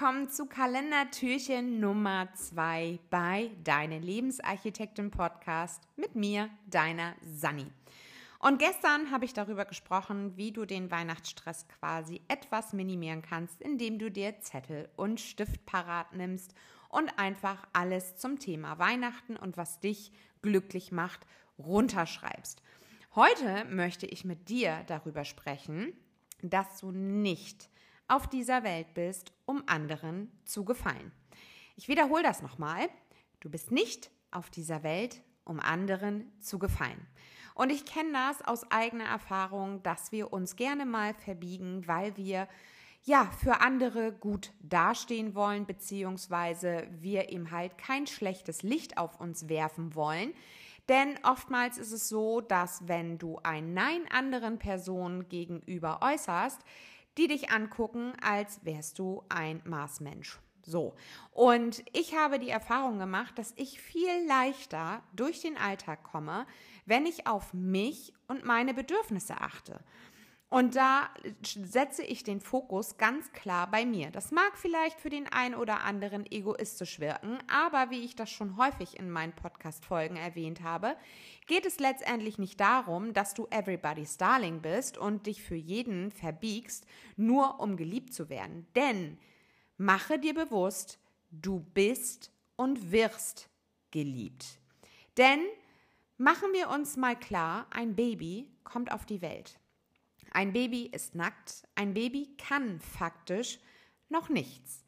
willkommen zu Kalendertürchen Nummer 2 bei Deine Lebensarchitektin Podcast mit mir, deiner Sani. Und gestern habe ich darüber gesprochen, wie du den Weihnachtsstress quasi etwas minimieren kannst, indem du dir Zettel und Stift parat nimmst und einfach alles zum Thema Weihnachten und was dich glücklich macht runterschreibst. Heute möchte ich mit dir darüber sprechen, dass du nicht auf dieser Welt bist, um anderen zu gefallen. Ich wiederhole das nochmal. Du bist nicht auf dieser Welt, um anderen zu gefallen. Und ich kenne das aus eigener Erfahrung, dass wir uns gerne mal verbiegen, weil wir ja für andere gut dastehen wollen, beziehungsweise wir eben halt kein schlechtes Licht auf uns werfen wollen. Denn oftmals ist es so, dass wenn du ein Nein anderen Personen gegenüber äußerst, die dich angucken, als wärst du ein Marsmensch. So. Und ich habe die Erfahrung gemacht, dass ich viel leichter durch den Alltag komme, wenn ich auf mich und meine Bedürfnisse achte. Und da setze ich den Fokus ganz klar bei mir. Das mag vielleicht für den einen oder anderen egoistisch wirken, aber wie ich das schon häufig in meinen Podcast-Folgen erwähnt habe, geht es letztendlich nicht darum, dass du everybody's darling bist und dich für jeden verbiegst, nur um geliebt zu werden. Denn mache dir bewusst, du bist und wirst geliebt. Denn machen wir uns mal klar, ein Baby kommt auf die Welt. Ein Baby ist nackt, ein Baby kann faktisch noch nichts.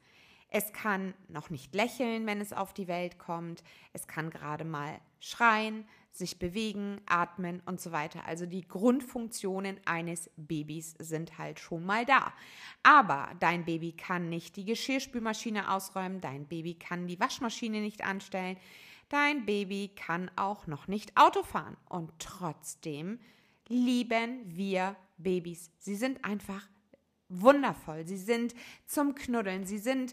Es kann noch nicht lächeln, wenn es auf die Welt kommt. Es kann gerade mal schreien, sich bewegen, atmen und so weiter. Also die Grundfunktionen eines Babys sind halt schon mal da. Aber dein Baby kann nicht die Geschirrspülmaschine ausräumen, dein Baby kann die Waschmaschine nicht anstellen, dein Baby kann auch noch nicht Auto fahren. Und trotzdem lieben wir Babys. Sie sind einfach wundervoll. Sie sind zum Knuddeln. Sie sind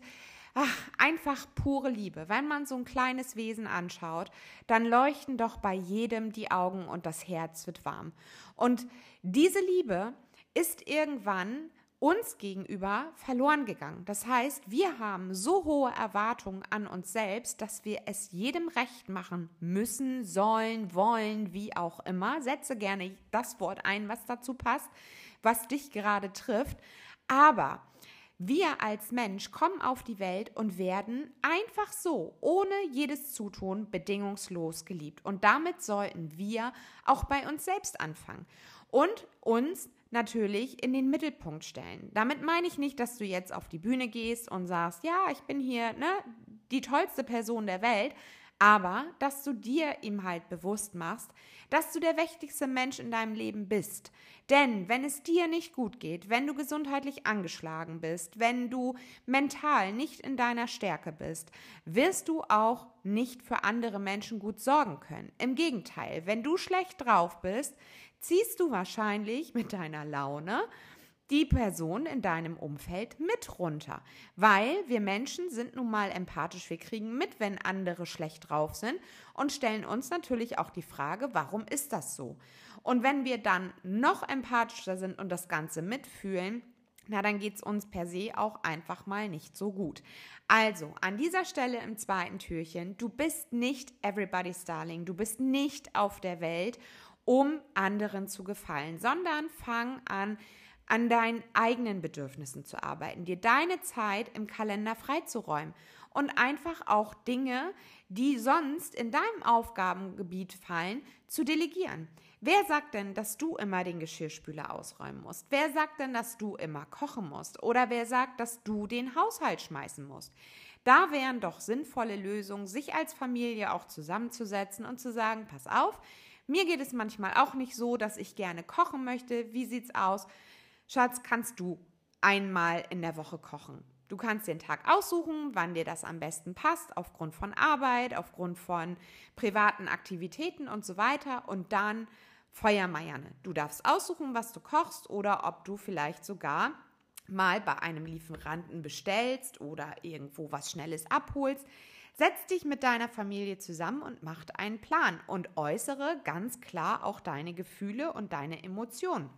ach, einfach pure Liebe. Wenn man so ein kleines Wesen anschaut, dann leuchten doch bei jedem die Augen und das Herz wird warm. Und diese Liebe ist irgendwann uns gegenüber verloren gegangen. Das heißt, wir haben so hohe Erwartungen an uns selbst, dass wir es jedem recht machen müssen, sollen, wollen, wie auch immer. Setze gerne das Wort ein, was dazu passt, was dich gerade trifft. Aber wir als Mensch kommen auf die Welt und werden einfach so, ohne jedes Zutun, bedingungslos geliebt. Und damit sollten wir auch bei uns selbst anfangen und uns natürlich in den Mittelpunkt stellen. Damit meine ich nicht, dass du jetzt auf die Bühne gehst und sagst, ja, ich bin hier ne, die tollste Person der Welt, aber dass du dir ihm halt bewusst machst, dass du der wichtigste Mensch in deinem Leben bist. Denn wenn es dir nicht gut geht, wenn du gesundheitlich angeschlagen bist, wenn du mental nicht in deiner Stärke bist, wirst du auch nicht für andere Menschen gut sorgen können. Im Gegenteil, wenn du schlecht drauf bist, ziehst du wahrscheinlich mit deiner Laune die Person in deinem Umfeld mit runter. Weil wir Menschen sind nun mal empathisch. Wir kriegen mit, wenn andere schlecht drauf sind und stellen uns natürlich auch die Frage, warum ist das so? Und wenn wir dann noch empathischer sind und das Ganze mitfühlen, na, dann geht es uns per se auch einfach mal nicht so gut. Also, an dieser Stelle im zweiten Türchen, du bist nicht everybody's darling, du bist nicht auf der Welt um anderen zu gefallen, sondern fang an, an deinen eigenen Bedürfnissen zu arbeiten, dir deine Zeit im Kalender freizuräumen und einfach auch Dinge, die sonst in deinem Aufgabengebiet fallen, zu delegieren. Wer sagt denn, dass du immer den Geschirrspüler ausräumen musst? Wer sagt denn, dass du immer kochen musst? Oder wer sagt, dass du den Haushalt schmeißen musst? Da wären doch sinnvolle Lösungen, sich als Familie auch zusammenzusetzen und zu sagen, pass auf, mir geht es manchmal auch nicht so, dass ich gerne kochen möchte. Wie sieht's aus? Schatz, kannst du einmal in der Woche kochen? Du kannst den Tag aussuchen, wann dir das am besten passt, aufgrund von Arbeit, aufgrund von privaten Aktivitäten und so weiter. Und dann Feuermeierne. Du darfst aussuchen, was du kochst oder ob du vielleicht sogar mal bei einem Lieferanten bestellst oder irgendwo was Schnelles abholst. Setz dich mit deiner Familie zusammen und mach einen Plan und äußere ganz klar auch deine Gefühle und deine Emotionen,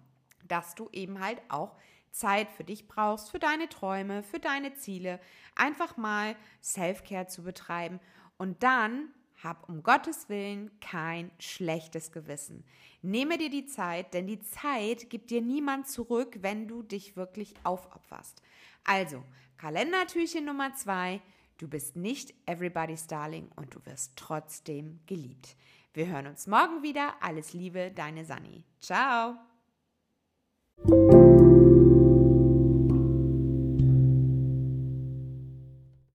dass du eben halt auch Zeit für dich brauchst, für deine Träume, für deine Ziele, einfach mal Self-Care zu betreiben und dann hab um Gottes Willen kein schlechtes Gewissen. Nehme dir die Zeit, denn die Zeit gibt dir niemand zurück, wenn du dich wirklich aufopferst. Also, Kalendertürchen Nummer zwei. Du bist nicht everybody's darling und du wirst trotzdem geliebt. Wir hören uns morgen wieder. Alles Liebe, deine Sani. Ciao.